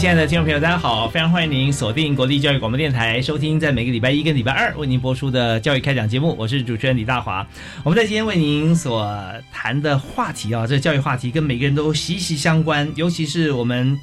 亲爱的听众朋友，大家好！非常欢迎您锁定国立教育广播电台，收听在每个礼拜一跟礼拜二为您播出的教育开讲节目。我是主持人李大华。我们在今天为您所谈的话题啊，这教育话题跟每个人都息息相关，尤其是我们。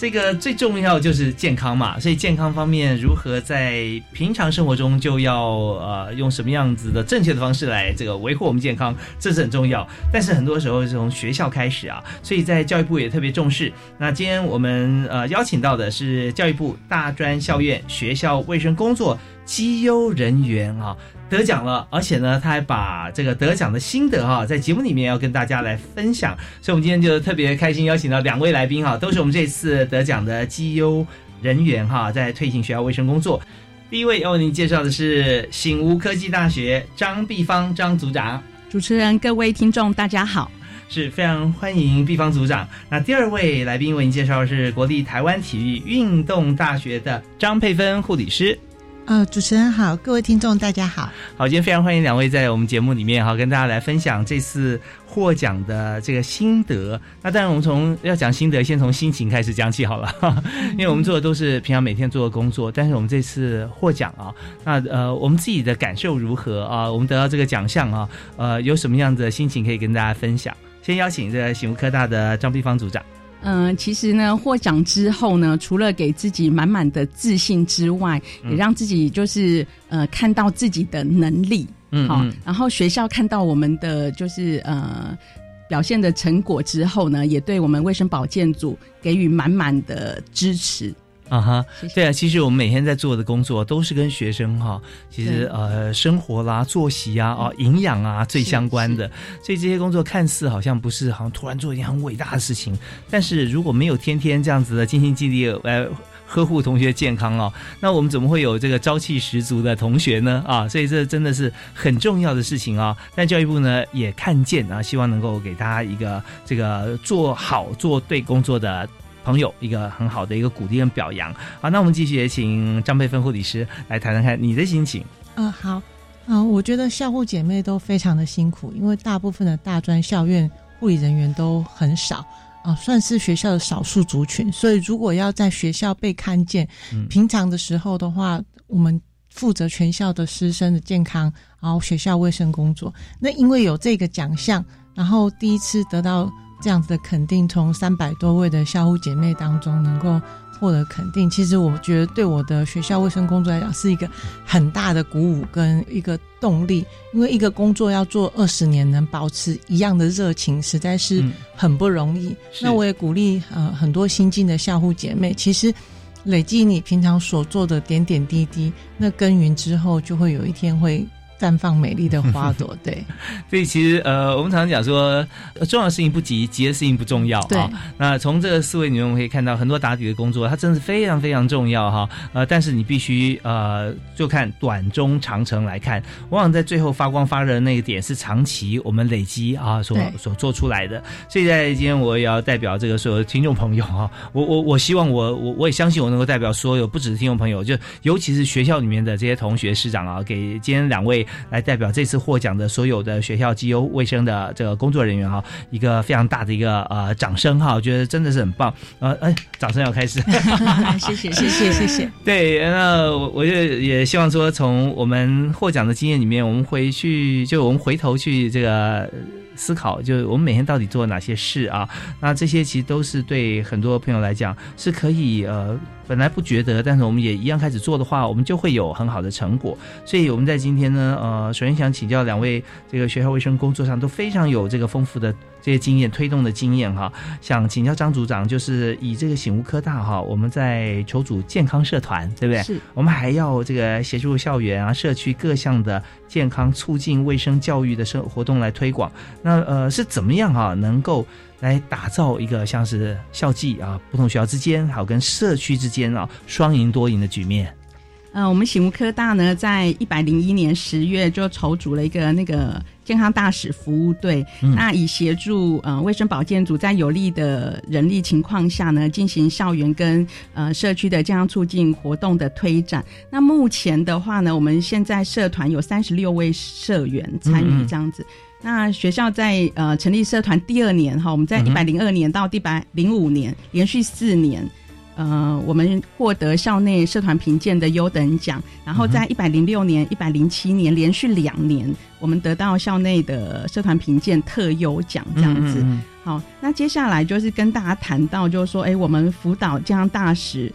这个最重要就是健康嘛，所以健康方面如何在平常生活中就要呃用什么样子的正确的方式来这个维护我们健康，这是很重要。但是很多时候是从学校开始啊，所以在教育部也特别重视。那今天我们呃邀请到的是教育部大专校院学校卫生工作绩优人员啊。得奖了，而且呢，他还把这个得奖的心得哈，在节目里面要跟大家来分享。所以，我们今天就特别开心，邀请到两位来宾哈，都是我们这次得奖的绩优人员哈，在推行学校卫生工作。第一位要为您介绍的是醒吾科技大学张碧芳张组长。主持人、各位听众，大家好，是非常欢迎毕芳组长。那第二位来宾为您介绍的是国立台湾体育运动大学的张佩芬护理师。呃，主持人好，各位听众大家好。好，今天非常欢迎两位在我们节目里面哈，跟大家来分享这次获奖的这个心得。那当然，我们从要讲心得，先从心情开始讲起好了，因为我们做的都是平常每天做的工作。但是我们这次获奖啊，那呃，我们自己的感受如何啊？我们得到这个奖项啊，呃，有什么样的心情可以跟大家分享？先邀请这个醒悟科大的张碧芳组长。嗯，其实呢，获奖之后呢，除了给自己满满的自信之外，也让自己就是呃看到自己的能力，嗯，好，然后学校看到我们的就是呃表现的成果之后呢，也对我们卫生保健组给予满满的支持。啊哈，对啊，其实我们每天在做的工作都是跟学生哈，其实呃生活啦、作息啊、啊营养啊最相关的，所以这些工作看似好像不是好像突然做一件很伟大的事情，但是如果没有天天这样子的尽心尽力来呵护同学健康哦，那我们怎么会有这个朝气十足的同学呢？啊，所以这真的是很重要的事情啊。但教育部呢也看见啊，希望能够给大家一个这个做好做对工作的。朋友一个很好的一个鼓励跟表扬好，那我们继续也请张佩芬护理师来谈谈看你的心情。嗯，好，嗯，我觉得校护姐妹都非常的辛苦，因为大部分的大专校院护理人员都很少啊，算是学校的少数族群，所以如果要在学校被看见，平常的时候的话，我们负责全校的师生的健康，然后学校卫生工作。那因为有这个奖项，然后第一次得到。这样子的肯定，从三百多位的校护姐妹当中能够获得肯定，其实我觉得对我的学校卫生工作来讲是一个很大的鼓舞跟一个动力。因为一个工作要做二十年，能保持一样的热情，实在是很不容易。那我也鼓励呃很多新进的校护姐妹，其实累积你平常所做的点点滴滴，那耕耘之后，就会有一天会。绽放美丽的花朵，对。所以其实呃，我们常常讲说，重要的事情不急，急的事情不重要啊。那从这个思维里面，我们可以看到很多打底的工作，它真的是非常非常重要哈。呃，但是你必须呃，就看短中长程来看，往往在最后发光发热的那个点是长期我们累积啊所所做出来的。所以在今天我也要代表这个所有的听众朋友啊，我我我希望我我我也相信我能够代表所有不只是听众朋友，就尤其是学校里面的这些同学师长啊，给今天两位。来代表这次获奖的所有的学校机优卫生的这个工作人员哈，一个非常大的一个呃掌声哈，我觉得真的是很棒呃哎，掌声要开始，谢谢谢谢谢谢。对，那我我就也希望说，从我们获奖的经验里面，我们回去就我们回头去这个。思考，就我们每天到底做了哪些事啊？那这些其实都是对很多朋友来讲是可以呃。本来不觉得，但是我们也一样开始做的话，我们就会有很好的成果。所以我们在今天呢，呃，首先想请教两位，这个学校卫生工作上都非常有这个丰富的这些经验、推动的经验哈。想请教张组长，就是以这个醒悟科大哈，我们在筹组健康社团，对不对？是。我们还要这个协助校园啊、社区各项的健康促进、卫生教育的生活动来推广。那呃，是怎么样哈，能够？来打造一个像是校际啊，不同学校之间，还有跟社区之间啊，双赢多赢的局面。呃，我们醒悟科大呢，在一百零一年十月就筹组了一个那个健康大使服务队，那以协助呃卫生保健组在有利的人力情况下呢，进行校园跟呃社区的健康促进活动的推展。那目前的话呢，我们现在社团有三十六位社员参与这样子。那学校在呃成立社团第二年哈，我们在一百零二年到一百零五年连续四年，呃，我们获得校内社团评鉴的优等奖。然后在一百零六年、一百零七年连续两年，我们得到校内的社团评鉴特优奖这样子。好，那接下来就是跟大家谈到，就是说，哎，我们辅导这样大使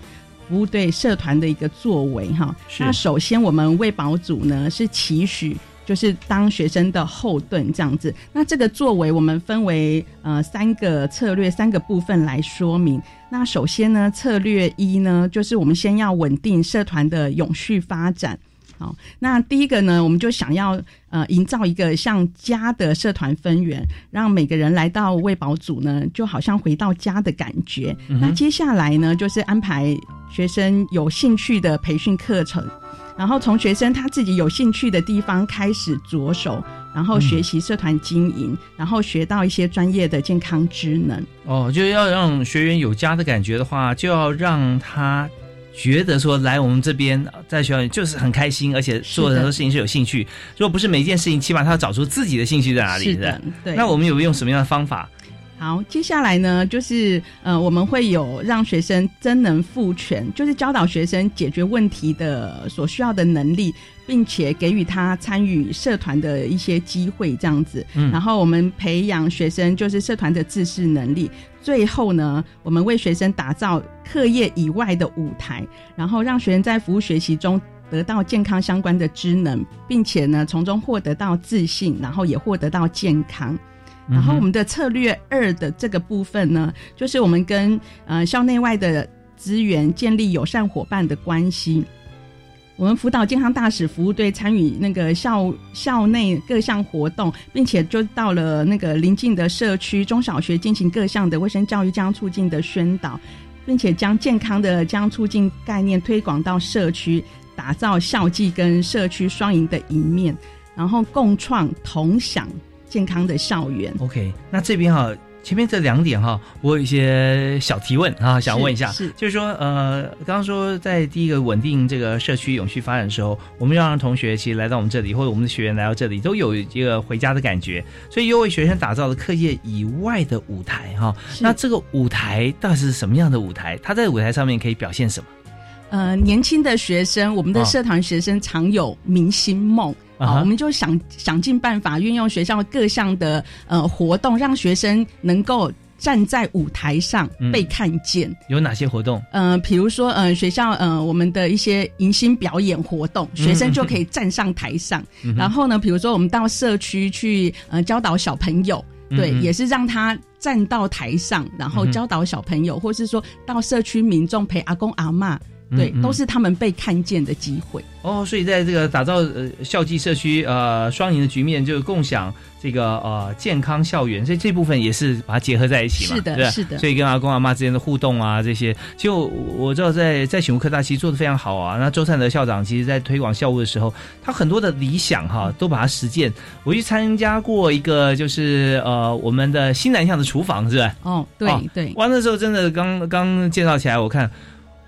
服务队社团的一个作为哈。那首先，我们卫保组呢是期许。就是当学生的后盾这样子，那这个作为我们分为呃三个策略三个部分来说明。那首先呢，策略一呢，就是我们先要稳定社团的永续发展。好，那第一个呢，我们就想要呃营造一个像家的社团分园，让每个人来到卫保组呢，就好像回到家的感觉。那接下来呢，就是安排学生有兴趣的培训课程。然后从学生他自己有兴趣的地方开始着手，然后学习社团经营，然后学到一些专业的健康职能。哦，就要让学员有家的感觉的话，就要让他觉得说来我们这边在学校就是很开心，而且做很多事情是有兴趣。如果不是每一件事情，起码他要找出自己的兴趣在哪里。是的，对。那我们有用什么样的方法？好，接下来呢，就是呃，我们会有让学生真能赋权，就是教导学生解决问题的所需要的能力，并且给予他参与社团的一些机会，这样子。嗯。然后我们培养学生就是社团的自视能力，最后呢，我们为学生打造课业以外的舞台，然后让学生在服务学习中得到健康相关的知能，并且呢，从中获得到自信，然后也获得到健康。然后我们的策略二的这个部分呢，就是我们跟呃校内外的资源建立友善伙伴的关系。我们辅导健康大使服务队参与那个校校内各项活动，并且就到了那个邻近的社区中小学进行各项的卫生教育、健康促进的宣导，并且将健康的健康促进概念推广到社区，打造校际跟社区双赢的一面，然后共创同享。健康的校园。OK，那这边哈，前面这两点哈，我有一些小提问啊，想问一下，是就是说，呃，刚刚说在第一个稳定这个社区永续发展的时候，我们要让同学其实来到我们这里，或者我们的学员来到这里，都有一个回家的感觉，所以又为学生打造了课业以外的舞台哈。那这个舞台到底是什么样的舞台？他在舞台上面可以表现什么？呃，年轻的学生，我们的社团学生常有明星梦。啊，我们就想想尽办法运用学校各项的呃活动，让学生能够站在舞台上被看见。有哪些活动？呃，比如说呃学校呃我们的一些迎新表演活动，学生就可以站上台上。然后呢，比如说我们到社区去呃教导小朋友，对，也是让他站到台上，然后教导小朋友，或是说到社区民众陪阿公阿妈。对，都是他们被看见的机会哦。所以在这个打造呃校际社区呃双赢的局面，就是共享这个呃健康校园，所以这部分也是把它结合在一起嘛。是的，是的。所以跟阿公阿妈之间的互动啊，这些，就我知道在在醒悟科大其实做的非常好啊。那周善德校长其实在推广校务的时候，他很多的理想哈都把它实践。我去参加过一个就是呃我们的新南向的厨房，是吧？哦，对对。完的时候真的刚刚介绍起来，我看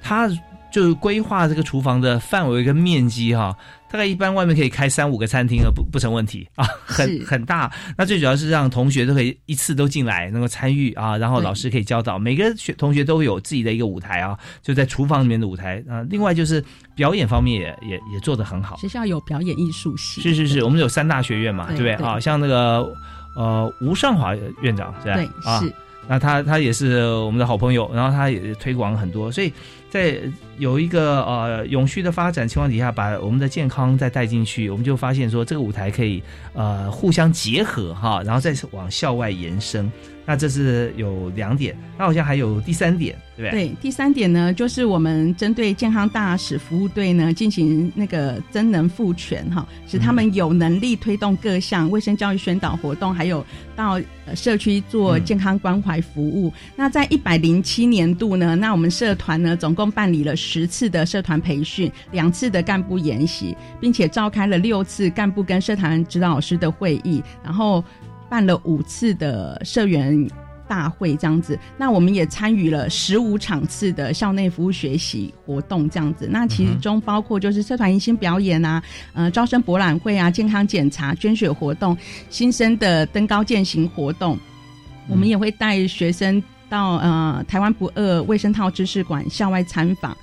他。就是规划这个厨房的范围跟面积哈，大概一般外面可以开三五个餐厅啊，不不成问题啊，很很大。那最主要是让同学都可以一次都进来，能够参与啊，然后老师可以教导，每个学同学都会有自己的一个舞台啊，就在厨房里面的舞台啊。另外就是表演方面也也也做得很好，学校有表演艺术系，是是是，我们有三大学院嘛，对不对啊？像那个。呃吴尚华院长，是吧？对，是。那他他也是我们的好朋友，然后他也推广很多，所以在有一个呃永续的发展情况底下，把我们的健康再带进去，我们就发现说这个舞台可以呃互相结合哈，然后再往校外延伸。那这是有两点，那好像还有第三点，对不对？对，第三点呢，就是我们针对健康大使服务队呢进行那个增能赋权哈，使他们有能力推动各项卫生教育宣导活动，还有到社区做健康关怀服务。那在一百零七年度呢，那我们社团呢总共办理了十次的社团培训，两次的干部研习，并且召开了六次干部跟社团指导老师的会议，然后。办了五次的社员大会，这样子。那我们也参与了十五场次的校内服务学习活动，这样子。那其中包括就是社团迎新表演啊，呃，招生博览会啊，健康检查、捐血活动，新生的登高践行活动。我们也会带学生到呃台湾不二卫生套知识馆校外参访，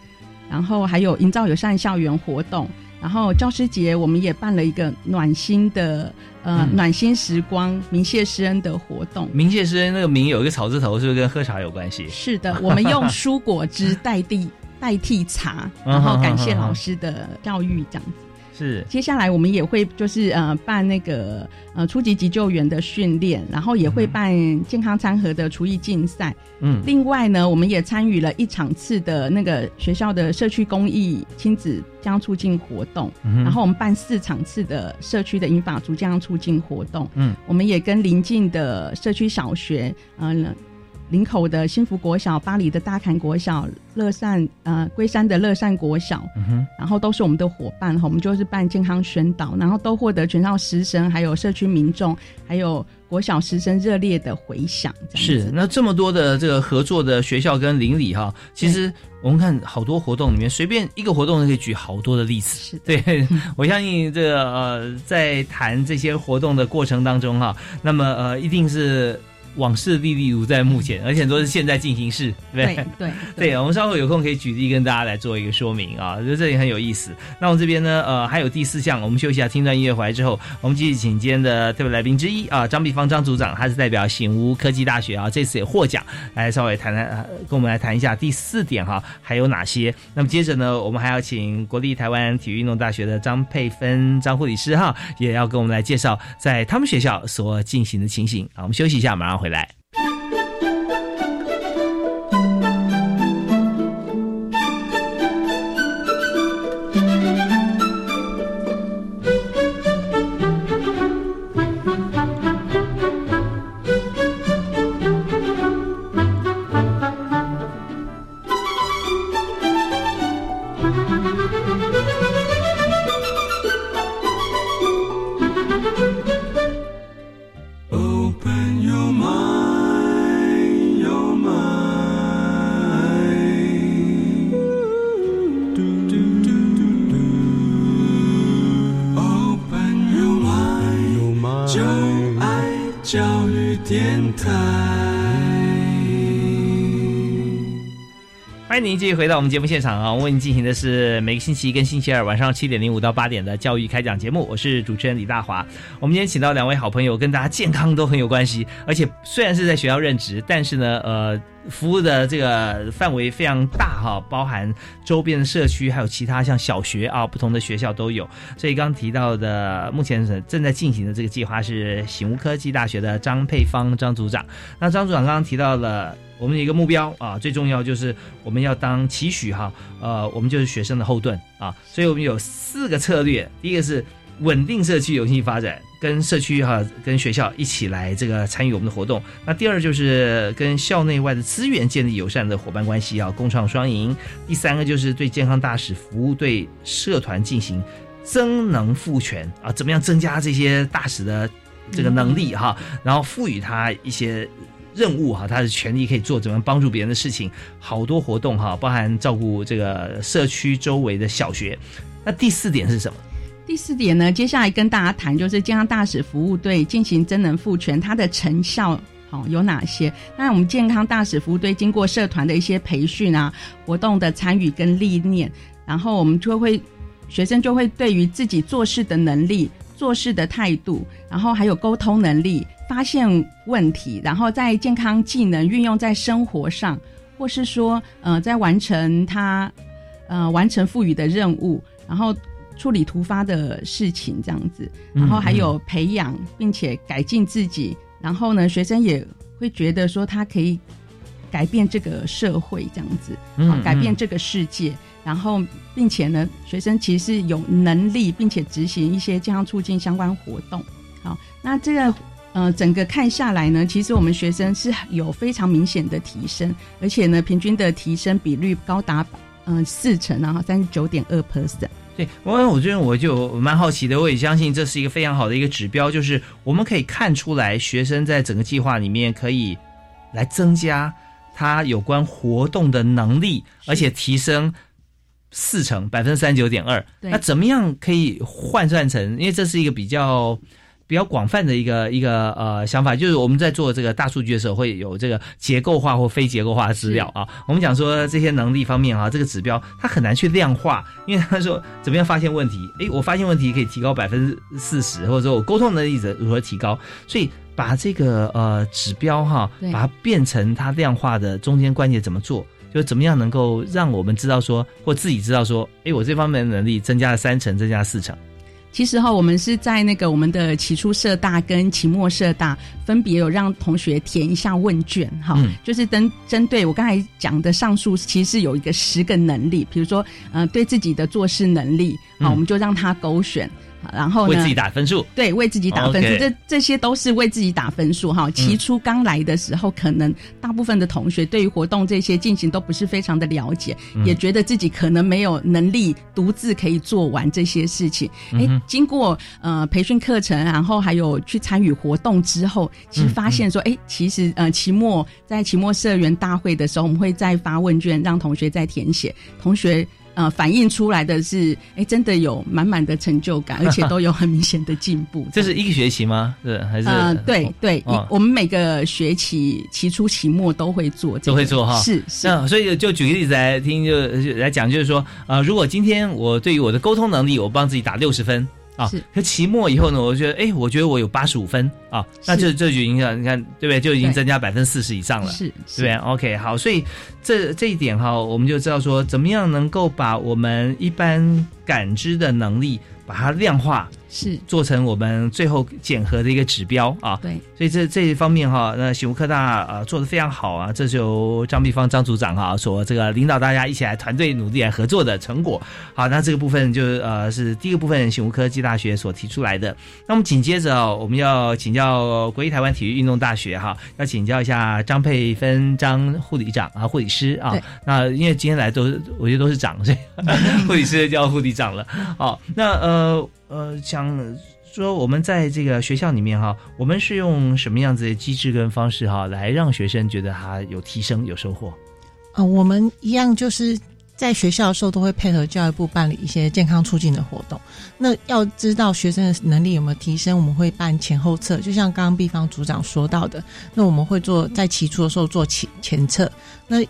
然后还有营造友善校园活动。然后教师节我们也办了一个暖心的呃暖心时光鸣谢师恩的活动。鸣谢师恩那个鸣有一个草字头，是不是跟喝茶有关系？是的，我们用蔬果汁代替 代替茶，然后感谢老师的教育，这样子。是，接下来我们也会就是呃办那个呃初级急救员的训练，然后也会办健康餐盒的厨艺竞赛。嗯，另外呢，我们也参与了一场次的那个学校的社区公益亲子将促进活动，然后我们办四场次的社区的银发族健康促进活动。嗯，我们也跟邻近的社区小学，嗯。林口的新福国小、巴黎的大坎国小、乐善呃龟山的乐善国小，然后都是我们的伙伴哈。我们就是办健康宣导，然后都获得全校师生、还有社区民众、还有国小师生热烈的回响。是那这么多的这个合作的学校跟邻里哈，其实我们看好多活动里面，随便一个活动都可以举好多的例子。是对，我相信这个呃，在谈这些活动的过程当中哈，那么呃，一定是。往事历历如在目前，而且都是现在进行式，对不对？对 对，我们稍后有空可以举例跟大家来做一个说明啊，我觉得这里很有意思。那我们这边呢，呃，还有第四项，我们休息一下，听段音乐回来之后，我们继续请今天的特别来宾之一啊，张碧芳张组长，他是代表醒吾科技大学啊，这次也获奖，来稍微谈谈，跟我们来谈一下第四点哈，还有哪些？那么接着呢，我们还要请国立台湾体育运动大学的张佩芬张护理师哈，也要跟我们来介绍在他们学校所进行的情形啊。我们休息一下，马上回来。到我们节目现场啊！为你进行的是每个星期一跟星期二晚上七点零五到八点的教育开讲节目，我是主持人李大华。我们今天请到两位好朋友，跟大家健康都很有关系，而且虽然是在学校任职，但是呢，呃，服务的这个范围非常大哈，包含周边的社区，还有其他像小学啊，不同的学校都有。所以刚提到的，目前正在进行的这个计划是醒悟科技大学的张佩芳张组长。那张组长刚刚提到了。我们的一个目标啊，最重要就是我们要当期许哈，呃，我们就是学生的后盾啊，所以我们有四个策略，第一个是稳定社区有序发展，跟社区哈跟学校一起来这个参与我们的活动。那第二就是跟校内外的资源建立友善的伙伴关系啊，共创双赢。第三个就是对健康大使服务对社团进行增能赋权啊，怎么样增加这些大使的这个能力哈，然后赋予他一些。任务哈，他的权利可以做怎么帮助别人的事情，好多活动哈，包含照顾这个社区周围的小学。那第四点是什么？第四点呢，接下来跟大家谈就是健康大使服务队进行真能赋权，它的成效好有哪些？那我们健康大使服务队经过社团的一些培训啊，活动的参与跟历练，然后我们就会学生就会对于自己做事的能力。做事的态度，然后还有沟通能力、发现问题，然后在健康技能运用在生活上，或是说呃在完成他呃完成赋予的任务，然后处理突发的事情这样子，然后还有培养并且改进自己，然后呢学生也会觉得说他可以改变这个社会这样子，嗯改变这个世界。然后，并且呢，学生其实是有能力，并且执行一些健康促进相关活动。好，那这个呃，整个看下来呢，其实我们学生是有非常明显的提升，而且呢，平均的提升比率高达嗯、呃、四成，然后三十九点二 percent。对，我我觉得我就蛮好奇的，我也相信这是一个非常好的一个指标，就是我们可以看出来，学生在整个计划里面可以来增加他有关活动的能力，而且提升。四成百分之三十九点二，那怎么样可以换算成？因为这是一个比较比较广泛的一个一个呃想法，就是我们在做这个大数据的时候，会有这个结构化或非结构化的资料啊。我们讲说这些能力方面啊，这个指标它很难去量化，因为他说怎么样发现问题？诶，我发现问题可以提高百分之四十，或者说我沟通能力如何提高？所以把这个呃指标哈，把它变成它量化的中间关节怎么做？就怎么样能够让我们知道说，或自己知道说，诶，我这方面的能力增加了三成，增加了四成。其实哈，我们是在那个我们的期初社大跟期末社大分别有让同学填一下问卷，哈，嗯、就是针针对我刚才讲的上述，其实是有一个十个能力，比如说，呃，对自己的做事能力，好、嗯，我们就让他勾选。然后为自己打分数，对，为自己打分数，okay 这这些都是为自己打分数哈。起初刚来的时候，可能大部分的同学对于活动这些进行都不是非常的了解，嗯、也觉得自己可能没有能力独自可以做完这些事情。哎、嗯，经过呃培训课程，然后还有去参与活动之后，其实发现说，哎、嗯，其实呃期末在期末社员大会的时候，我们会再发问卷让同学再填写，同学。呃，反映出来的是，哎，真的有满满的成就感，而且都有很明显的进步。这是一个学期吗？是还是？呃，对对，哦、我们每个学期期初、期末都会做、这个，都会做哈。是是。那所以就举个例子来听，就来讲，就是说，呃，如果今天我对于我的沟通能力，我帮自己打六十分。啊，可期末以后呢，我觉得，哎，我觉得我有八十五分啊，那这这就影响，你看，对不对？就已经增加百分之四十以上了，是，对不对？OK，好，所以这这一点哈，我们就知道说，怎么样能够把我们一般感知的能力把它量化，是做成我们最后检核的一个指标啊。对，所以这这一方面哈，那醒悟科大呃做的非常好啊，这是由张碧芳张组长哈所这个领导大家一起来团队努力来合作的成果。好，那这个部分就呃是第一个部分，醒悟科技大学所提出来的。那么紧接着啊，我们要请教国立台湾体育运动大学哈，要请教一下张佩芬张护理长啊护理师啊。那因为今天来都我觉得都是长，所以 护理师叫护理长了。好，那呃呃想。说我们在这个学校里面哈，我们是用什么样子的机制跟方式哈，来让学生觉得他有提升、有收获？呃，我们一样就是在学校的时候都会配合教育部办理一些健康促进的活动。那要知道学生的能力有没有提升，我们会办前后测，就像刚刚毕方组长说到的，那我们会做在起初的时候做前前测。那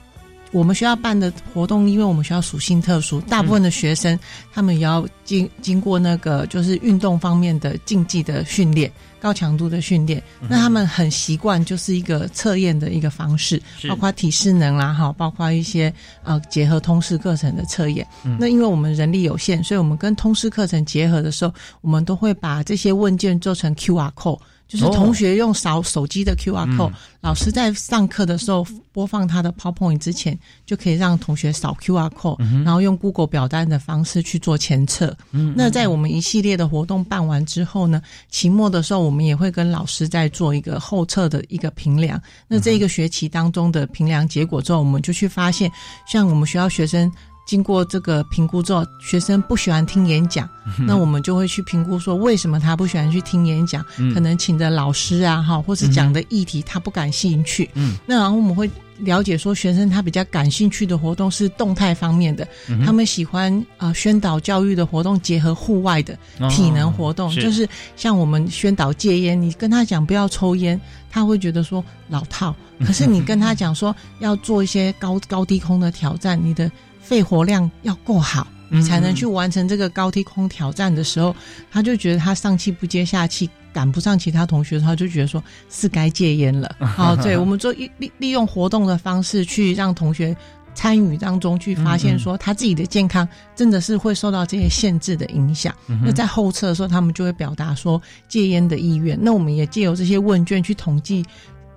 我们学校办的活动，因为我们学校属性特殊，大部分的学生、嗯、他们也要经经过那个就是运动方面的竞技的训练，高强度的训练。嗯、那他们很习惯就是一个测验的一个方式，包括体适能啦，哈，包括一些呃结合通识课程的测验。嗯、那因为我们人力有限，所以我们跟通识课程结合的时候，我们都会把这些问卷做成 QR code。就是同学用扫手机的 QR code，、嗯、老师在上课的时候播放他的 PowerPoint 之前，就可以让同学扫 QR code，、嗯、然后用 Google 表单的方式去做前测。嗯，那在我们一系列的活动办完之后呢，期末的时候我们也会跟老师再做一个后测的一个评量。那这一个学期当中的评量结果之后，我们就去发现，像我们学校学生。经过这个评估之后，学生不喜欢听演讲，嗯、那我们就会去评估说为什么他不喜欢去听演讲，嗯、可能请的老师啊，哈，或是讲的议题他不感兴趣。嗯，那然后我们会了解说，学生他比较感兴趣的活动是动态方面的，嗯、他们喜欢啊、呃、宣导教育的活动结合户外的体能活动，哦、是。就是像我们宣导戒烟，你跟他讲不要抽烟，他会觉得说老套，可是你跟他讲说要做一些高高低空的挑战，你的。肺活量要够好，你才能去完成这个高低空挑战的时候，他就觉得他上气不接下气，赶不上其他同学，他就觉得说是该戒烟了。好，对，我们做利利利用活动的方式去让同学参与当中去发现说他自己的健康真的是会受到这些限制的影响。那在后测的时候，他们就会表达说戒烟的意愿。那我们也借由这些问卷去统计。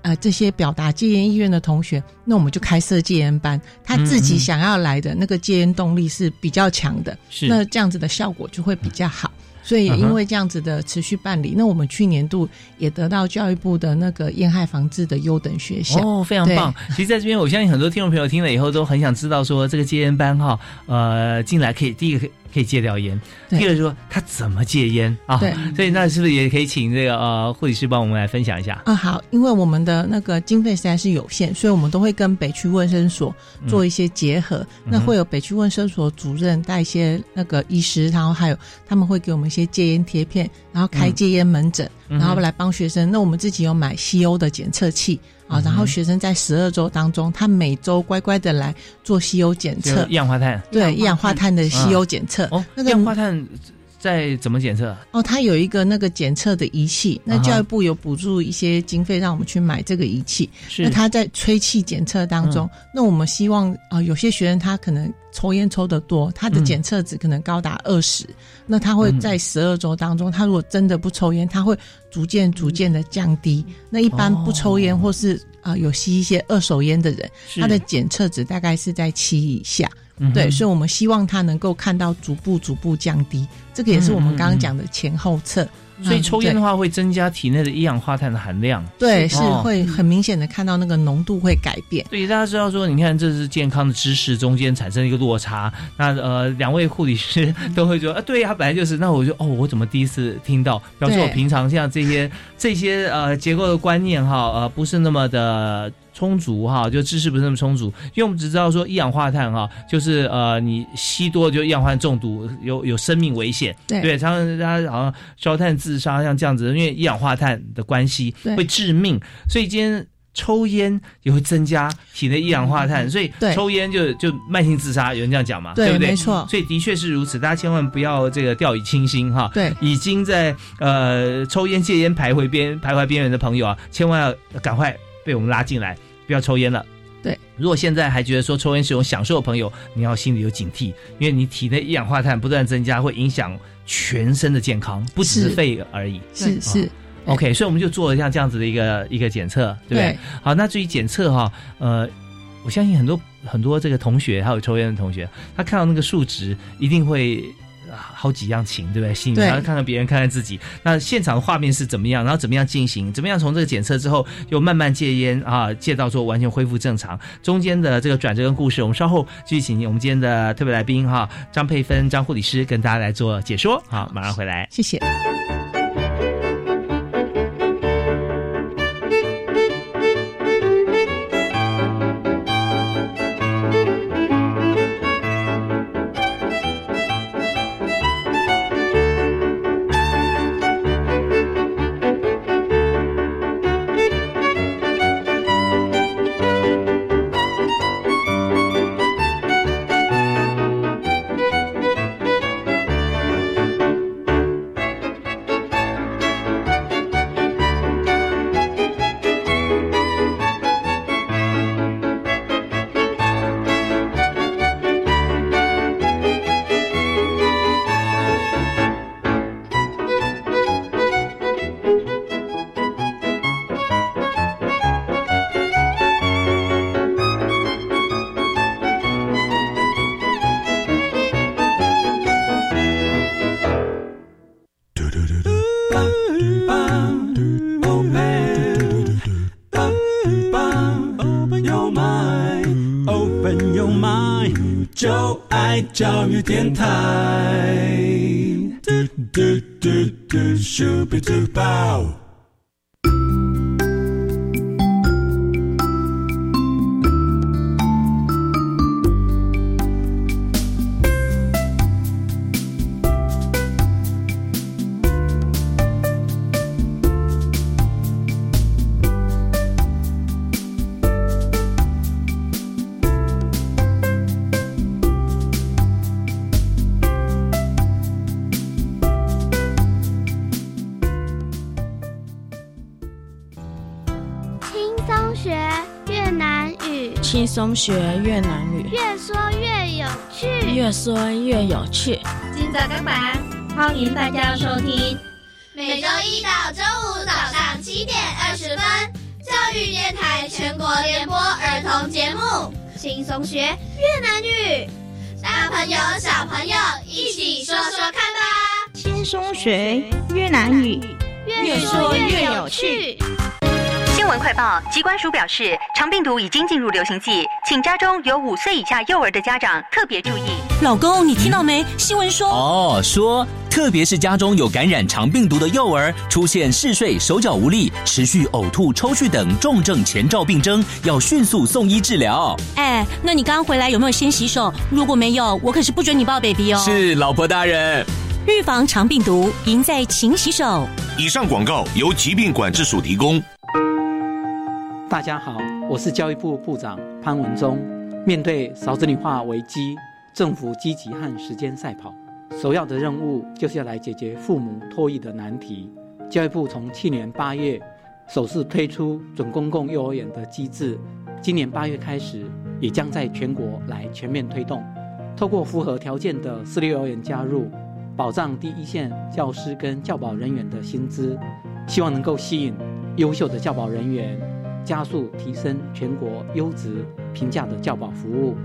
呃，这些表达戒烟意愿的同学，那我们就开设戒烟班，他自己想要来的那个戒烟动力是比较强的，是那这样子的效果就会比较好。所以也因为这样子的持续办理，那我们去年度也得到教育部的那个烟害防治的优等学校哦，非常棒。其实在这边，我相信很多听众朋友听了以后都很想知道，说这个戒烟班哈，呃，进来可以第一个。可以戒掉烟。第二说他怎么戒烟啊？对，所以那是不是也可以请这个呃护理师帮我们来分享一下？啊，好，因为我们的那个经费实在是有限，所以我们都会跟北区卫生所做一些结合。那会有北区卫生所主任带一些那个医师，然后还有他们会给我们一些戒烟贴片，然后开戒烟门诊，然后来帮学生。那我们自己有买西欧的检测器。啊，然后学生在十二周当中，他每周乖乖的来做吸油检测，一氧化碳，对，一氧化碳的吸油检测。哦，那个一氧化碳在怎么检测？哦，他有一个那个检测的仪器，那教育部有补助一些经费让我们去买这个仪器。是，那他在吹气检测当中，那我们希望啊，有些学生他可能。抽烟抽得多，他的检测值可能高达二十，那他会在十二周当中，他如果真的不抽烟，他会逐渐逐渐的降低。那一般不抽烟或是啊有吸一些二手烟的人，他的检测值大概是在七以下。对，所以我们希望他能够看到逐步逐步降低，这个也是我们刚刚讲的前后测。所以抽烟的话会增加体内的一氧化碳的含量，对，是会很明显的看到那个浓度会改变。对，大家知道说，你看这是健康的知识中间产生一个落差，那呃两位护理师都会说啊，对呀，本来就是。那我就哦，我怎么第一次听到？表示我平常像这些这些呃结构的观念哈，呃不是那么的。充足哈，就知识不是那么充足，因为我们只知道说一氧化碳哈，就是呃你吸多就一氧化碳中毒，有有生命危险。对，常常大家好像烧炭自杀像这样子，因为一氧化碳的关系会致命，所以今天抽烟也会增加体内一氧化碳，所以抽烟就就慢性自杀，有人这样讲嘛？对不对？没错。所以的确是如此，大家千万不要这个掉以轻心哈。对，已经在呃抽烟戒烟徘徊边徘徊边缘的朋友啊，千万要赶快被我们拉进来。不要抽烟了。对，如果现在还觉得说抽烟是种享受的朋友，你要心里有警惕，因为你体内一氧化碳不断增加，会影响全身的健康，不只是肺而已。是是，OK，所以我们就做了像这样子的一个一个检测，对不对？好，那至于检测哈，呃，我相信很多很多这个同学还有抽烟的同学，他看到那个数值一定会。好几样情，对不对？心里然后看看别人，看看自己。那现场的画面是怎么样？然后怎么样进行？怎么样从这个检测之后又慢慢戒烟啊？戒到说完全恢复正常。中间的这个转折跟故事，我们稍后继续请我们今天的特别来宾哈，张佩芬张护理师跟大家来做解说。好，马上回来，谢谢。电台。迎大家收听，每周一到周五早上七点二十分，教育电台全国联播儿童节目，轻松学越南语，大朋友小朋友一起说说看吧，轻松学越南语，越说越有趣。新闻快报：机关署表示，长病毒已经进入流行季，请家中有五岁以下幼儿的家长特别注意。老公，你听到没？新闻说哦，说特别是家中有感染肠病毒的幼儿，出现嗜睡、手脚无力、持续呕吐、抽搐等重症前兆病征，要迅速送医治疗。哎，那你刚刚回来有没有先洗手？如果没有，我可是不准你抱 baby 哦。是，老婆大人。预防肠病毒，赢在勤洗手。以上广告由疾病管制署提供。大家好，我是教育部部长潘文忠。面对少子女化危机，政府积极和时间赛跑，首要的任务就是要来解决父母托育的难题。教育部从去年八月首次推出准公共幼儿园的机制，今年八月开始，也将在全国来全面推动。透过符合条件的私立幼儿园加入，保障第一线教师跟教保人员的薪资，希望能够吸引优秀的教保人员。加速提升全国优质平价的教保服务。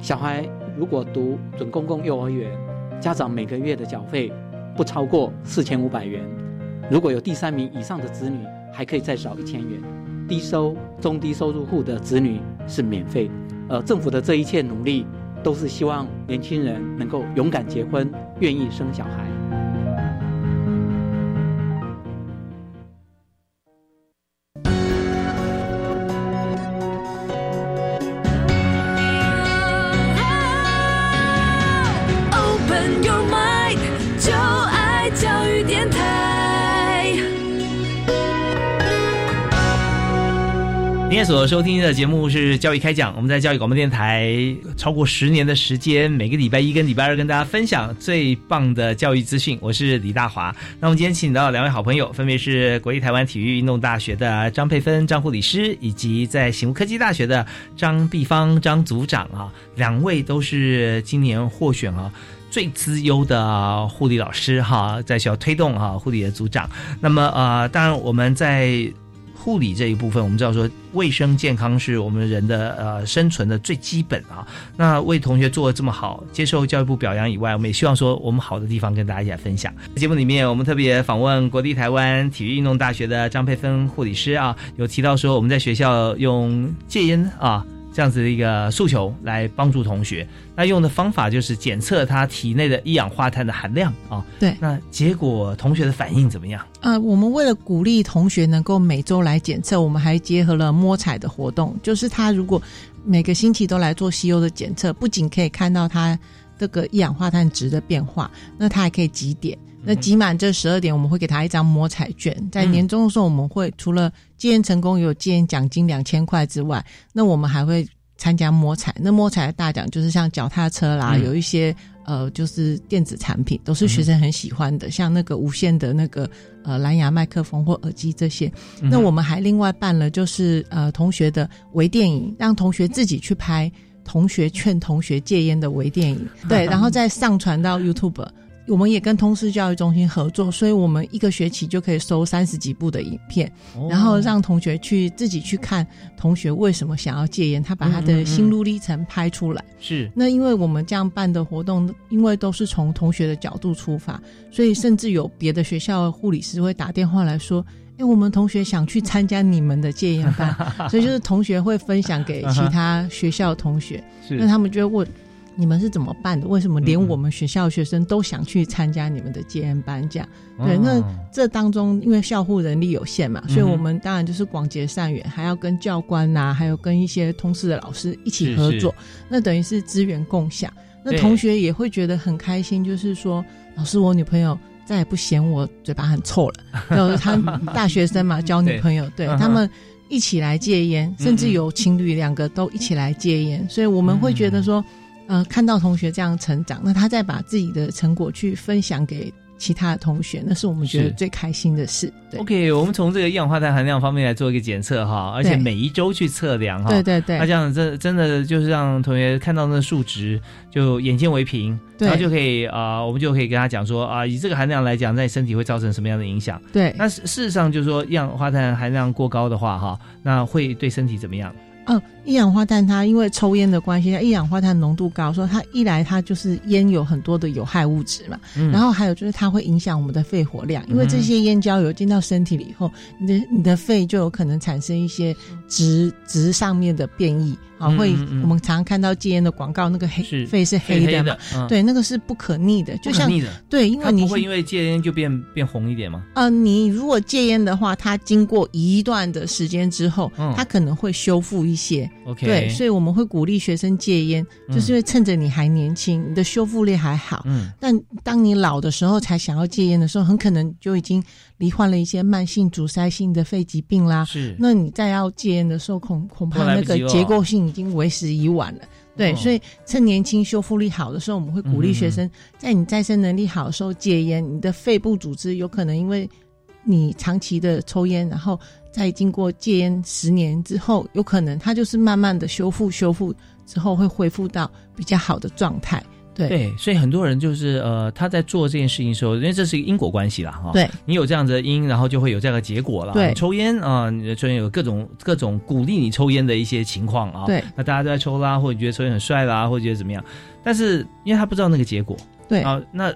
小孩如果读准公共幼儿园，家长每个月的缴费不超过四千五百元。如果有第三名以上的子女，还可以再少一千元。低收、中低收入户的子女是免费。而政府的这一切努力，都是希望年轻人能够勇敢结婚，愿意生小孩。今天所收听的节目是教育开讲，我们在教育广播电台超过十年的时间，每个礼拜一跟礼拜二跟大家分享最棒的教育资讯。我是李大华。那我们今天请到两位好朋友，分别是国立台湾体育运动大学的张佩芬张护理师，以及在醒悟科技大学的张碧芳张组长啊，两位都是今年获选啊最资优的护理老师哈，在学校推动啊护理的组长。那么呃，当然我们在。护理这一部分，我们知道说卫生健康是我们人的呃生存的最基本啊。那为同学做的这么好，接受教育部表扬以外，我们也希望说我们好的地方跟大家一起来分享。节目里面，我们特别访问国立台湾体育运动大学的张佩芬护理师啊，有提到说我们在学校用戒烟啊。这样子的一个诉求来帮助同学，那用的方法就是检测他体内的一氧化碳的含量啊。对，那结果同学的反应怎么样？呃，我们为了鼓励同学能够每周来检测，我们还结合了摸彩的活动，就是他如果每个星期都来做 C U 的检测，不仅可以看到他这个一氧化碳值的变化，那他还可以几点。那集满这十二点，我们会给他一张摸彩券。在年终的时候，我们会除了戒烟成功有戒烟奖金两千块之外，那我们还会参加摸彩。那摸彩的大奖就是像脚踏车啦，有一些呃，就是电子产品，都是学生很喜欢的，像那个无线的那个呃蓝牙麦克风或耳机这些。那我们还另外办了，就是呃同学的微电影，让同学自己去拍同学劝同学戒烟的微电影，对，然后再上传到 YouTube。我们也跟通识教育中心合作，所以我们一个学期就可以收三十几部的影片，然后让同学去自己去看同学为什么想要戒烟，他把他的心路历程拍出来。是那因为我们这样办的活动，因为都是从同学的角度出发，所以甚至有别的学校护理师会打电话来说：“哎，我们同学想去参加你们的戒烟班。”所以就是同学会分享给其他学校同学，那他们就会问。你们是怎么办的？为什么连我们学校学生都想去参加你们的戒烟班？这样对，那这当中因为校护人力有限嘛，所以我们当然就是广结善缘，还要跟教官呐，还有跟一些通识的老师一起合作。那等于是资源共享。那同学也会觉得很开心，就是说，老师，我女朋友再也不嫌我嘴巴很臭了。就是他大学生嘛，交女朋友，对他们一起来戒烟，甚至有情侣两个都一起来戒烟，所以我们会觉得说。呃，看到同学这样成长，那他再把自己的成果去分享给其他的同学，那是我们觉得最开心的事。对 OK，我们从这个一氧化碳含量方面来做一个检测哈，而且每一周去测量哈。对对对。那这样真真的就是让同学看到那数值就眼见为凭，然后就可以啊，我们就可以跟他讲说啊，以这个含量来讲，在身体会造成什么样的影响？对。那事实上就是说，一氧化碳含量过高的话哈，那会对身体怎么样？哦，一氧化碳它因为抽烟的关系，它一氧化碳浓度高，说它一来它就是烟有很多的有害物质嘛，然后还有就是它会影响我们的肺活量，因为这些烟焦油进到身体里以后，你的你的肺就有可能产生一些值值上面的变异。啊，会我们常常看到戒烟的广告，那个黑肺是黑的嘛？对，那个是不可逆的，就像对，因为你不会因为戒烟就变变红一点吗？呃，你如果戒烟的话，它经过一段的时间之后，它可能会修复一些。OK，对，所以我们会鼓励学生戒烟，就是因为趁着你还年轻，你的修复力还好。嗯，但当你老的时候才想要戒烟的时候，很可能就已经罹患了一些慢性阻塞性的肺疾病啦。是，那你再要戒烟的时候，恐恐怕那个结构性。已经为时已晚了，对，所以趁年轻修复力好的时候，我们会鼓励学生在你再生能力好的时候戒烟。你的肺部组织有可能因为你长期的抽烟，然后再经过戒烟十年之后，有可能它就是慢慢的修复，修复之后会恢复到比较好的状态。对，所以很多人就是呃，他在做这件事情的时候，因为这是一个因果关系啦，哈。对，你有这样子的因，然后就会有这样的结果了。对，抽烟啊，你的抽烟有各种各种鼓励你抽烟的一些情况啊。对，那大家都在抽啦，或者觉得抽烟很帅啦，或者觉得怎么样？但是因为他不知道那个结果，对啊，那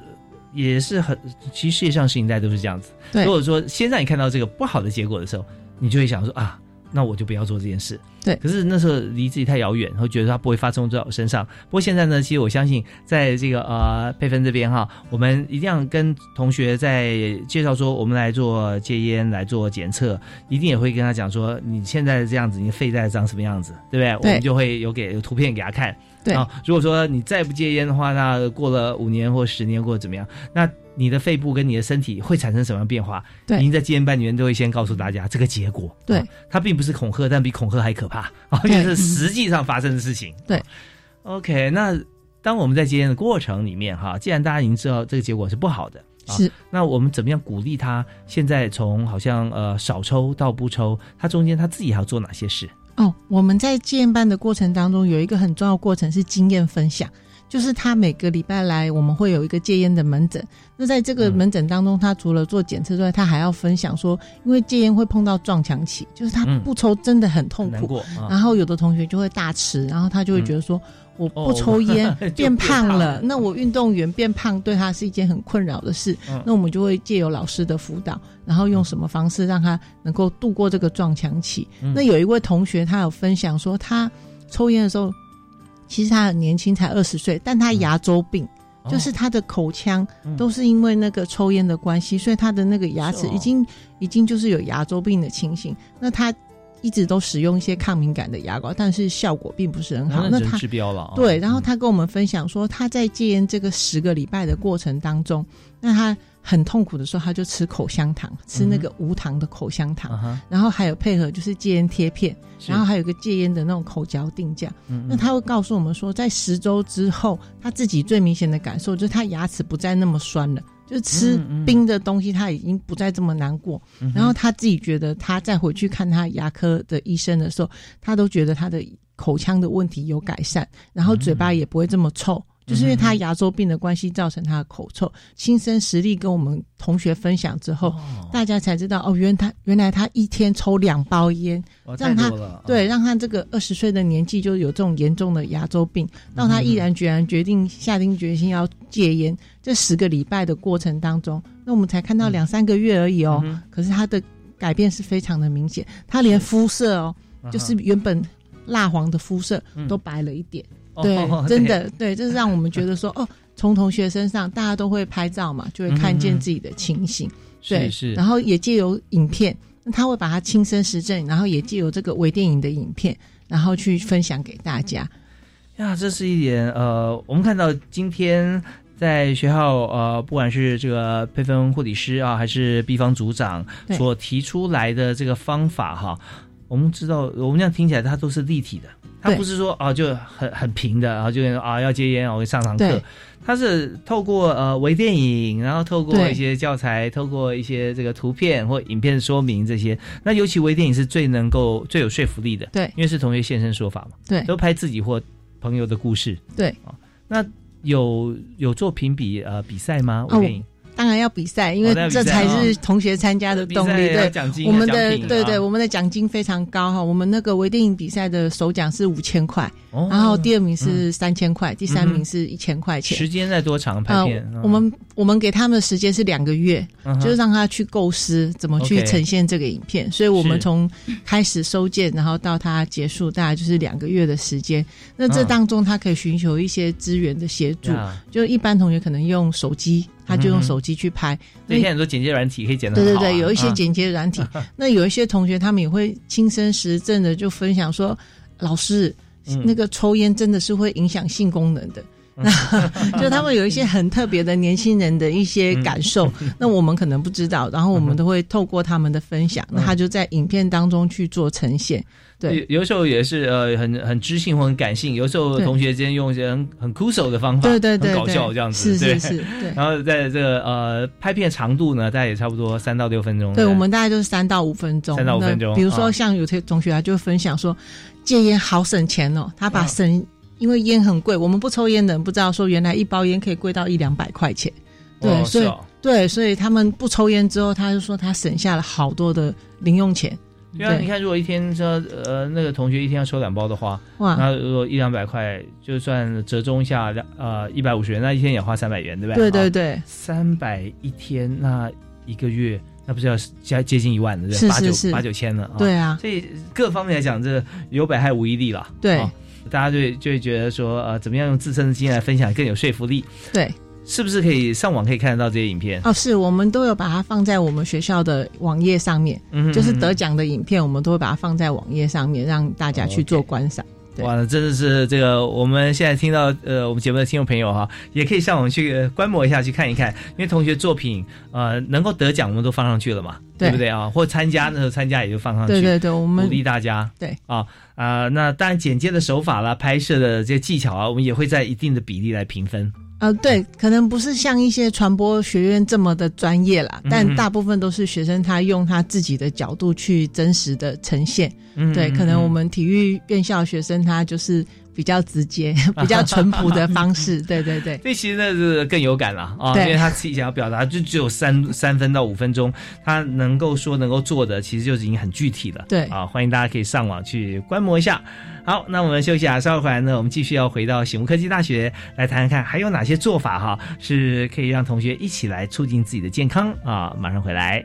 也是很，其实世界上事情在都是这样子。对，如果说先让你看到这个不好的结果的时候，你就会想说啊。那我就不要做这件事。对，可是那时候离自己太遥远，会觉得它不会发生在我身上。不过现在呢，其实我相信，在这个呃佩芬这边哈，我们一定要跟同学在介绍说，我们来做戒烟，来做检测，一定也会跟他讲说，你现在这样子，你肺在长什么样子，对不对？我们就会有给有图片给他看。对啊，如果说你再不戒烟的话，那过了五年或十年或怎么样，那。你的肺部跟你的身体会产生什么样变化？对，您在戒烟班里面都会先告诉大家这个结果。对，它并不是恐吓，但比恐吓还可怕，而且是实际上发生的事情。对，OK，那当我们在戒烟的过程里面，哈，既然大家已经知道这个结果是不好的，是，那我们怎么样鼓励他？现在从好像呃少抽到不抽，他中间他自己还要做哪些事？哦，我们在戒烟班的过程当中有一个很重要的过程是经验分享。就是他每个礼拜来，我们会有一个戒烟的门诊。那在这个门诊当中，他除了做检测之外，他还要分享说，因为戒烟会碰到撞墙期，就是他不抽真的很痛苦。然后有的同学就会大吃，然后他就会觉得说，我不抽烟 变胖了，那我运动员变胖对他是一件很困扰的事。那我们就会借由老师的辅导，然后用什么方式让他能够度过这个撞墙期。那有一位同学他有分享说，他抽烟的时候。其实他很年轻，才二十岁，但他牙周病，就是他的口腔都是因为那个抽烟的关系，所以他的那个牙齿已经已经就是有牙周病的情形。那他一直都使用一些抗敏感的牙膏，但是效果并不是很好。那他治标了。对，然后他跟我们分享说，他在戒烟这个十个礼拜的过程当中，那他。很痛苦的时候，他就吃口香糖，吃那个无糖的口香糖，然后还有配合就是戒烟贴片，然后还有个戒烟的那种口嚼定架。那他会告诉我们说，在十周之后，他自己最明显的感受就是他牙齿不再那么酸了，就是吃冰的东西他已经不再这么难过。然后他自己觉得，他再回去看他牙科的医生的时候，他都觉得他的口腔的问题有改善，然后嘴巴也不会这么臭。就是因为他牙周病的关系，造成他的口臭。亲身实力跟我们同学分享之后，大家才知道哦，原他原来他一天抽两包烟，让他对让他这个二十岁的年纪就有这种严重的牙周病，让他毅然决然决定下定决心要戒烟。这十个礼拜的过程当中，那我们才看到两三个月而已哦，可是他的改变是非常的明显，他连肤色哦，就是原本蜡黄的肤色都白了一点。对，真的对，就是让我们觉得说，哦，从同学身上，大家都会拍照嘛，就会看见自己的情形，对，是，然后也借由影片，他会把他亲身实证，然后也借由这个微电影的影片，然后去分享给大家。呀，这是一点，呃，我们看到今天在学校，呃，不管是这个配分护理师啊，还是 B 方组长所提出来的这个方法哈，我们知道，我们这样听起来，它都是立体的。它不是说啊就很很平的，然后就啊要戒烟，我上堂课。它是透过呃微电影，然后透过一些教材，透过一些这个图片或影片说明这些。那尤其微电影是最能够最有说服力的，对，因为是同学现身说法嘛，对，都拍自己或朋友的故事，对啊。那有有做评比呃比赛吗？微电影？当然要比赛，因为这才是同学参加的动力。对，我们的对对，我们的奖金非常高哈。我们那个微电影比赛的首奖是五千块，然后第二名是三千块，第三名是一千块钱。时间在多长拍片？我们我们给他们的时间是两个月，就是让他去构思怎么去呈现这个影片。所以我们从开始收件，然后到他结束，大概就是两个月的时间。那这当中他可以寻求一些资源的协助，就一般同学可能用手机。他就用手机去拍，那现在很多剪接软体可以剪的。对对对，有一些剪接软体。那有一些同学他们也会亲身实证的就分享说，老师，那个抽烟真的是会影响性功能的。那 就他们有一些很特别的年轻人的一些感受，那我们可能不知道，然后我们都会透过他们的分享，那他就在影片当中去做呈现。对，有时候也是呃很很知性或很感性，有时候同学之间用一些很很酷手的方法，对对对，搞笑这样子，是是是。对，然后在这个呃拍片长度呢，大概也差不多三到六分钟。对，我们大概就是三到五分钟，三到五分钟。比如说像有些同学啊，就分享说戒烟好省钱哦，他把省。因为烟很贵，我们不抽烟的人不知道说，原来一包烟可以贵到一两百块钱。对，所以对，所以他们不抽烟之后，他就说他省下了好多的零用钱。对啊，你看，如果一天说呃那个同学一天要抽两包的话，哇，那如果一两百块，就算折中一下两呃一百五十元，那一天也花三百元，对不对？对对对，三百一天，那一个月那不是要加接近一万的，是八九八九千了。对啊，所以各方面来讲，这有百害无一利了。对。大家就就会觉得说，呃，怎么样用自身的经验来分享更有说服力？对，是不是可以上网可以看得到这些影片？哦，是我们都有把它放在我们学校的网页上面，嗯，就是得奖的影片，我们都会把它放在网页上面，让大家去做观赏。哇，真的是这个！我们现在听到呃，我们节目的听众朋友哈，也可以上网去观摩一下，去看一看。因为同学作品呃能够得奖，我们都放上去了嘛，对不对啊？或参加那时候参加也就放上去，对对对，我们鼓励大家。对啊啊，那当然剪接的手法啦，拍摄的这些技巧啊，我们也会在一定的比例来评分。呃，对，可能不是像一些传播学院这么的专业啦，但大部分都是学生他用他自己的角度去真实的呈现。对，可能我们体育院校学生他就是比较直接、比较淳朴的方式。对对对，这其实那是更有感了啊，因为他自己想要表达就只有三 三分到五分钟，他能够说能够做的，其实就已经很具体了。对啊，欢迎大家可以上网去观摩一下。好，那我们休息啊，稍后回来呢，我们继续要回到醒悟科技大学来谈谈看，还有哪些做法哈，是可以让同学一起来促进自己的健康啊，马上回来。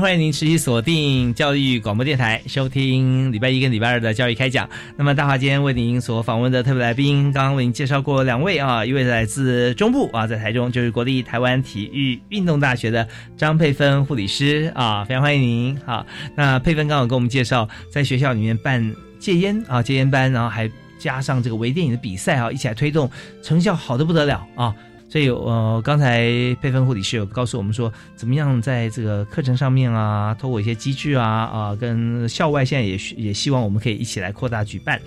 欢迎您持续锁定教育广播电台，收听礼拜一跟礼拜二的教育开讲。那么大华今天为您所访问的特别来宾，刚刚为您介绍过两位啊，一位来自中部啊，在台中就是国立台湾体育运动大学的张佩芬护理师啊，非常欢迎您。啊，那佩芬刚好跟我们介绍，在学校里面办戒烟啊戒烟班，然后还加上这个微电影的比赛啊，一起来推动，成效好的不得了啊。所以，呃，刚才佩芬护理师有告诉我们说，怎么样在这个课程上面啊，透过一些机制啊，啊，跟校外现在也也希望我们可以一起来扩大举办。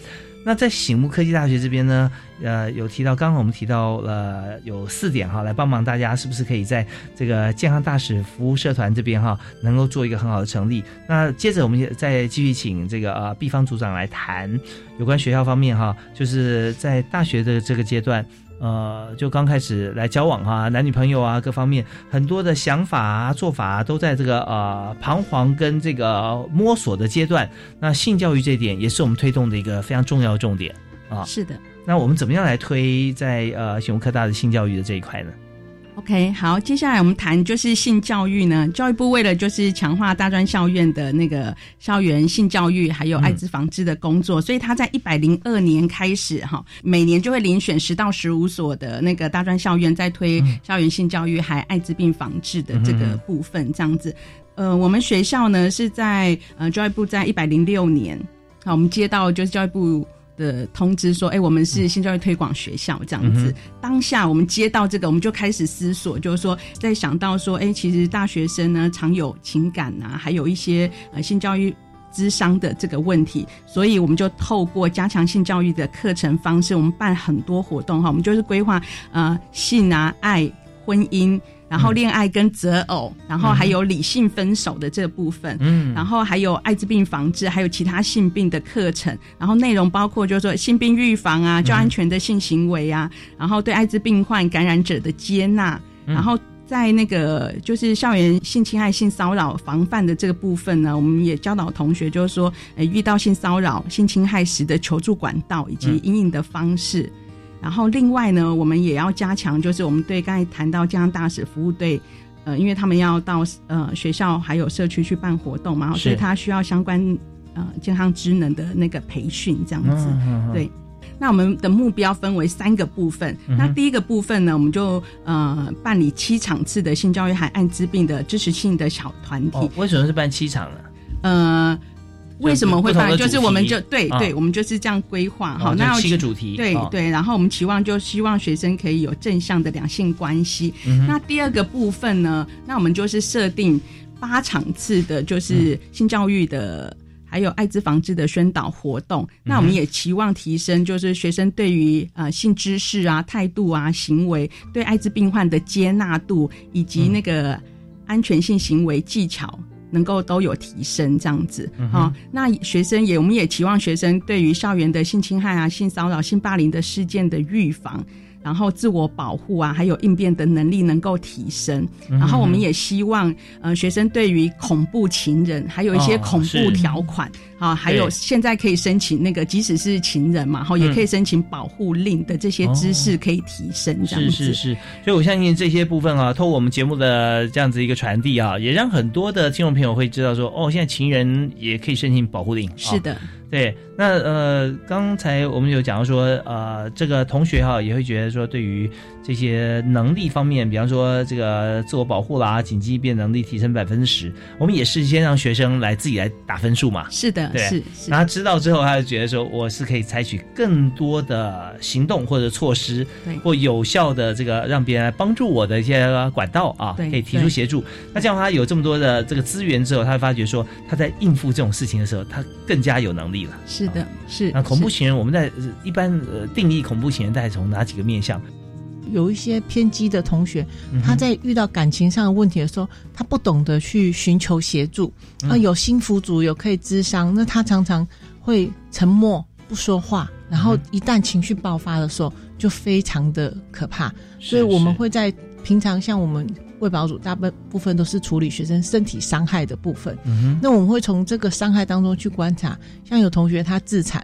那在醒目科技大学这边呢，呃，有提到，刚刚我们提到了有四点哈，来帮忙大家，是不是可以在这个健康大使服务社团这边哈，能够做一个很好的成立？那接着我们再继续请这个呃毕方组长来谈有关学校方面哈，就是在大学的这个阶段。呃，就刚开始来交往啊，男女朋友啊，各方面很多的想法啊、做法啊，都在这个呃彷徨跟这个摸索的阶段。那性教育这点也是我们推动的一个非常重要的重点啊。是的。那我们怎么样来推在呃熊科大的性教育的这一块呢？OK，好，接下来我们谈就是性教育呢。教育部为了就是强化大专校院的那个校园性教育，还有艾滋防治的工作，所以他在一百零二年开始哈，每年就会遴选十到十五所的那个大专校院，在推校园性教育还艾滋病防治的这个部分，这样子。呃，我们学校呢是在呃教育部在一百零六年，好，我们接到就是教育部。的通知说，哎，我们是性教育推广学校这样子。当下我们接到这个，我们就开始思索，就是说，在想到说，哎，其实大学生呢常有情感啊，还有一些呃性教育智商的这个问题，所以我们就透过加强性教育的课程方式，我们办很多活动哈，我们就是规划呃性啊、爱、婚姻。然后恋爱跟择偶，然后还有理性分手的这部分，嗯，然后还有艾滋病防治，还有其他性病的课程，然后内容包括就是说性病预防啊，较安全的性行为啊，然后对艾滋病患感染者的接纳，然后在那个就是校园性侵害、性骚扰防范的这个部分呢，我们也教导同学就是说，呃，遇到性骚扰、性侵害时的求助管道以及应应的方式。然后另外呢，我们也要加强，就是我们对刚才谈到健康大使服务队，呃，因为他们要到呃学校还有社区去办活动嘛，所以他需要相关呃健康职能的那个培训这样子。对，那我们的目标分为三个部分。那第一个部分呢，我们就呃办理七场次的性教育海岸治病的支持性的小团体。为什么是办七场呢？呃。为什么会办？就是我们就对对，我们就是这样规划好。那七个主题，对对。然后我们期望就希望学生可以有正向的两性关系。那第二个部分呢？那我们就是设定八场次的，就是性教育的，还有艾滋防治的宣导活动。那我们也期望提升，就是学生对于呃性知识啊、态度啊、行为，对艾滋病患的接纳度，以及那个安全性行为技巧。能够都有提升这样子啊，那学生也，我们也期望学生对于校园的性侵害啊、性骚扰、性霸凌的事件的预防。然后自我保护啊，还有应变的能力能够提升。然后我们也希望，呃，学生对于恐怖情人，还有一些恐怖条款啊，还有现在可以申请那个，即使是情人嘛，哈，也可以申请保护令的这些知识可以提升。这样子是是是。所以我相信这些部分啊，透过我们节目的这样子一个传递啊，也让很多的听众朋友会知道说，哦，现在情人也可以申请保护令。是的。对，那呃，刚才我们有讲到说，呃，这个同学哈也会觉得说，对于这些能力方面，比方说这个自我保护啦、紧急应变能力提升百分之十，我们也是先让学生来自己来打分数嘛。是的，对，是。然后知道之后，他就觉得说，我是可以采取更多的行动或者措施，或有效的这个让别人来帮助我的一些管道啊，可以提出协助。那这样他有这么多的这个资源之后，他会发觉说，他在应付这种事情的时候，他更加有能力了。是的，是那恐怖情人，我们在一般呃定义恐怖情人，大概从哪几个面向？有一些偏激的同学，他在遇到感情上的问题的时候，他不懂得去寻求协助。啊，有心福组有可以咨商，那他常常会沉默不说话，然后一旦情绪爆发的时候，就非常的可怕。所以我们会在平常像我们。卫保组大部部分都是处理学生身体伤害的部分，嗯那我们会从这个伤害当中去观察，像有同学他自残，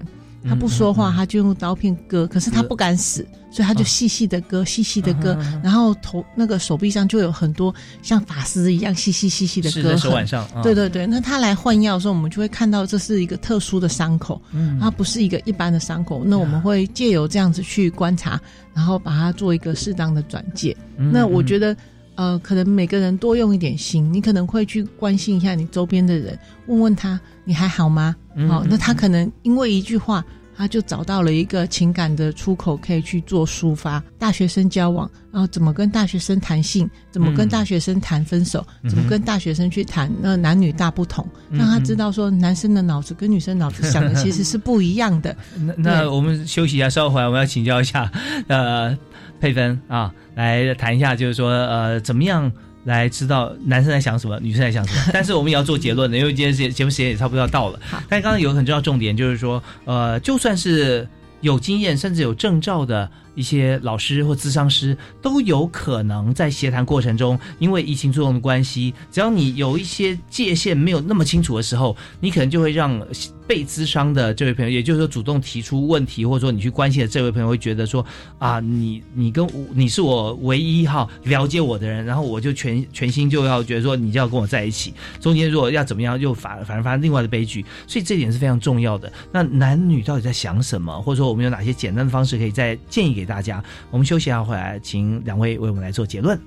他不说话，他就用刀片割，可是他不敢死，所以他就细细的割，细细的割，然后头那个手臂上就有很多像法师一样细细细细的割手腕上。对对对，那他来换药的时候，我们就会看到这是一个特殊的伤口，它不是一个一般的伤口。那我们会借由这样子去观察，然后把它做一个适当的转介。那我觉得。呃，可能每个人多用一点心，你可能会去关心一下你周边的人，问问他你还好吗？哦，那他可能因为一句话，他就找到了一个情感的出口，可以去做抒发。大学生交往，然后怎么跟大学生谈性，怎么跟大学生谈分手，怎么跟大学生去谈那男女大不同，让他知道说男生的脑子跟女生脑子想的其实是不一样的。那那我们休息一下，稍后回来我们要请教一下，呃。佩芬啊，来谈一下，就是说，呃，怎么样来知道男生在想什么，女生在想什么？但是我们也要做结论的，因为今天节节目时间也差不多要到了。但刚刚有个很重要重点，就是说，呃，就算是有经验甚至有证照的一些老师或咨商师，都有可能在协谈过程中，因为疫情作用的关系，只要你有一些界限没有那么清楚的时候，你可能就会让。被咨商的这位朋友，也就是说主动提出问题，或者说你去关心的这位朋友，会觉得说啊，你你跟你是我唯一哈了解我的人，然后我就全全心就要觉得说你就要跟我在一起，中间如果要怎么样，又反反而发生另外的悲剧，所以这点是非常重要的。那男女到底在想什么，或者说我们有哪些简单的方式可以再建议给大家？我们休息一下回来，请两位为我们来做结论。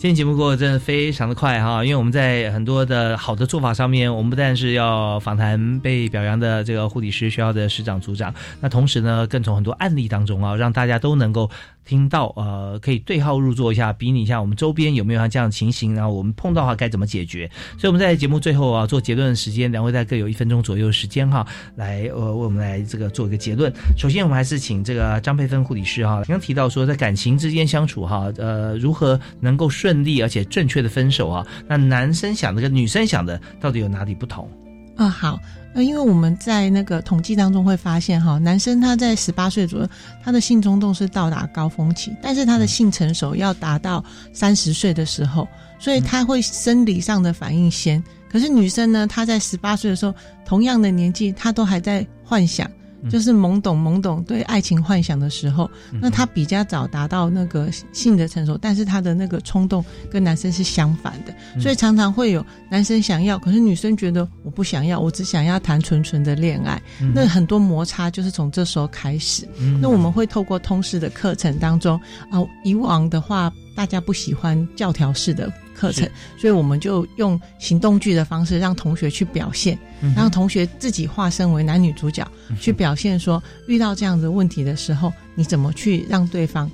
今天节目过得真的非常的快哈，因为我们在很多的好的做法上面，我们不但是要访谈被表扬的这个护理师学校的师长组长，那同时呢，更从很多案例当中啊，让大家都能够。听到呃，可以对号入座一下，比拟一下我们周边有没有像这样的情形，然后我们碰到的话该怎么解决。所以我们在节目最后啊做结论的时间，两位在各有一分钟左右的时间哈，来呃为我们来这个做一个结论。首先我们还是请这个张佩芬护理师哈，刚刚提到说在感情之间相处哈，呃如何能够顺利而且正确的分手啊？那男生想的跟女生想的到底有哪里不同？啊好。那因为我们在那个统计当中会发现，哈，男生他在十八岁左右，他的性冲动是到达高峰期，但是他的性成熟要达到三十岁的时候，所以他会生理上的反应先。可是女生呢，她在十八岁的时候，同样的年纪，她都还在幻想。就是懵懂懵懂对爱情幻想的时候，那他比较早达到那个性的成熟，但是他的那个冲动跟男生是相反的，所以常常会有男生想要，可是女生觉得我不想要，我只想要谈纯纯的恋爱，那很多摩擦就是从这时候开始。那我们会透过通识的课程当中啊，以往的话大家不喜欢教条式的。课程，所以我们就用行动剧的方式让同学去表现，让同学自己化身为男女主角去表现，说遇到这样的问题的时候，你怎么去让对方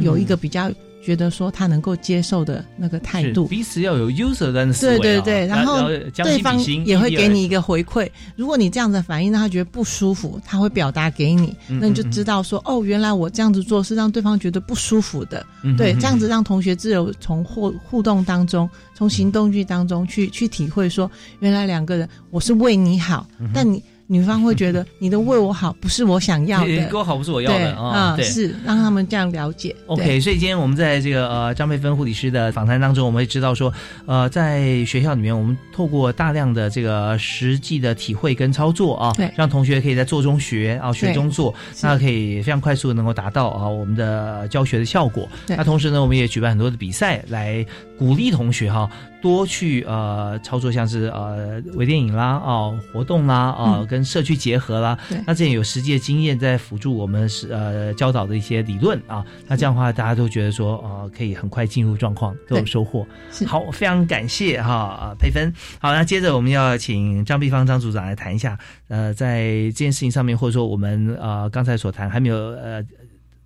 有一个比较。觉得说他能够接受的那个态度，彼此要有 user 的思维，对对对，然后对方也会给你一个回馈。如果你这样的反应让他觉得不舒服，他会表达给你，那你就知道说哦，原来我这样子做是让对方觉得不舒服的。对，这样子让同学自由从互互动当中，从行动剧当中去去体会说，原来两个人我是为你好，但你。女方会觉得你的为我好不是我想要的，给我好不是我要的啊，是让他们这样了解。OK，所以今天我们在这个呃张佩芬护理师的访谈当中，我们会知道说，呃，在学校里面，我们透过大量的这个实际的体会跟操作啊，对，让同学可以在做中学啊，学中做，那可以非常快速的能够达到啊我们的教学的效果。那同时呢，我们也举办很多的比赛来鼓励同学哈。多去呃操作，像是呃微电影啦、哦活动啦、哦跟社区结合啦，那这样有实际的经验在辅助我们是呃教导的一些理论啊，那这样的话大家都觉得说呃可以很快进入状况，都有收获。好，非常感谢哈佩芬。好，那接着我们要请张碧芳张组长来谈一下，呃，在这件事情上面，或者说我们呃刚才所谈还没有呃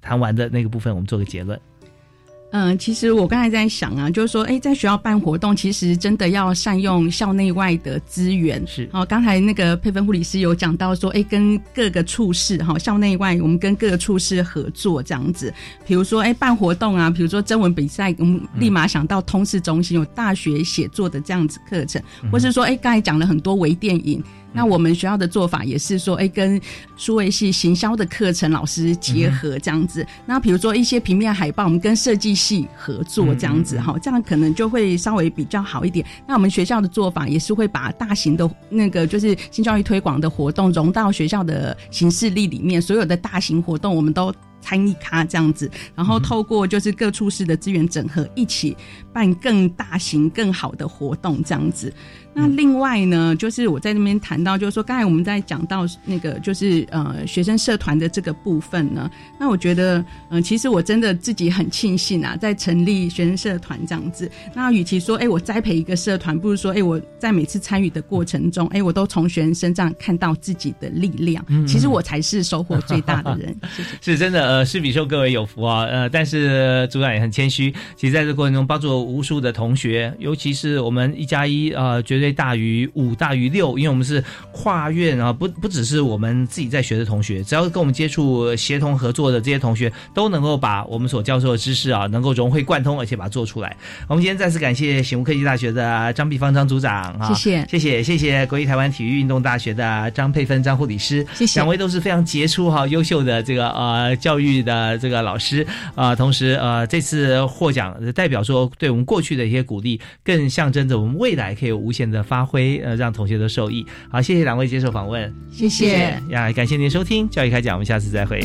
谈完的那个部分，我们做个结论。嗯，其实我刚才在想啊，就是说，哎，在学校办活动，其实真的要善用校内外的资源。是，哦，刚才那个佩芬护理师有讲到说，哎，跟各个处室哈，校内外我们跟各个处室合作这样子。比如说，哎，办活动啊，比如说征文比赛，我们立马想到通识中心有大学写作的这样子课程，或是说，哎，刚才讲了很多微电影。那我们学校的做法也是说，哎，跟数位系行销的课程老师结合这样子。那比如说一些平面海报，我们跟设计系合作这样子哈，这样可能就会稍微比较好一点。那我们学校的做法也是会把大型的那个就是新教育推广的活动融到学校的形式力里面，所有的大型活动我们都参与咖这样子，然后透过就是各处室的资源整合，一起办更大型、更好的活动这样子。那另外呢，就是我在那边谈到，就是说刚才我们在讲到那个，就是呃学生社团的这个部分呢。那我觉得，嗯，其实我真的自己很庆幸啊，在成立学生社团这样子。那与其说，哎，我栽培一个社团，不如说，哎，我在每次参与的过程中，哎，我都从学生身上看到自己的力量。其实我才是收获最大的人。是真的，呃，是比受各位有福啊。呃，但是组长也很谦虚，其实在这过程中帮助无数的同学，尤其是我们一加一，呃，绝对。大于五大于六，因为我们是跨院啊，不不只是我们自己在学的同学，只要跟我们接触、协同合作的这些同学，都能够把我们所教授的知识啊，能够融会贯通，而且把它做出来。我们今天再次感谢醒悟科技大学的张碧芳张组长啊，谢谢谢谢谢谢国立台湾体育运动大学的张佩芬张护理师，谢谢两位都是非常杰出哈、优秀的这个呃教育的这个老师啊，同时呃这次获奖代表说，对我们过去的一些鼓励，更象征着我们未来可以有无限的。发挥呃，让同学都受益。好，谢谢两位接受访问，谢谢呀，感谢您收听教育开讲，我们下次再会。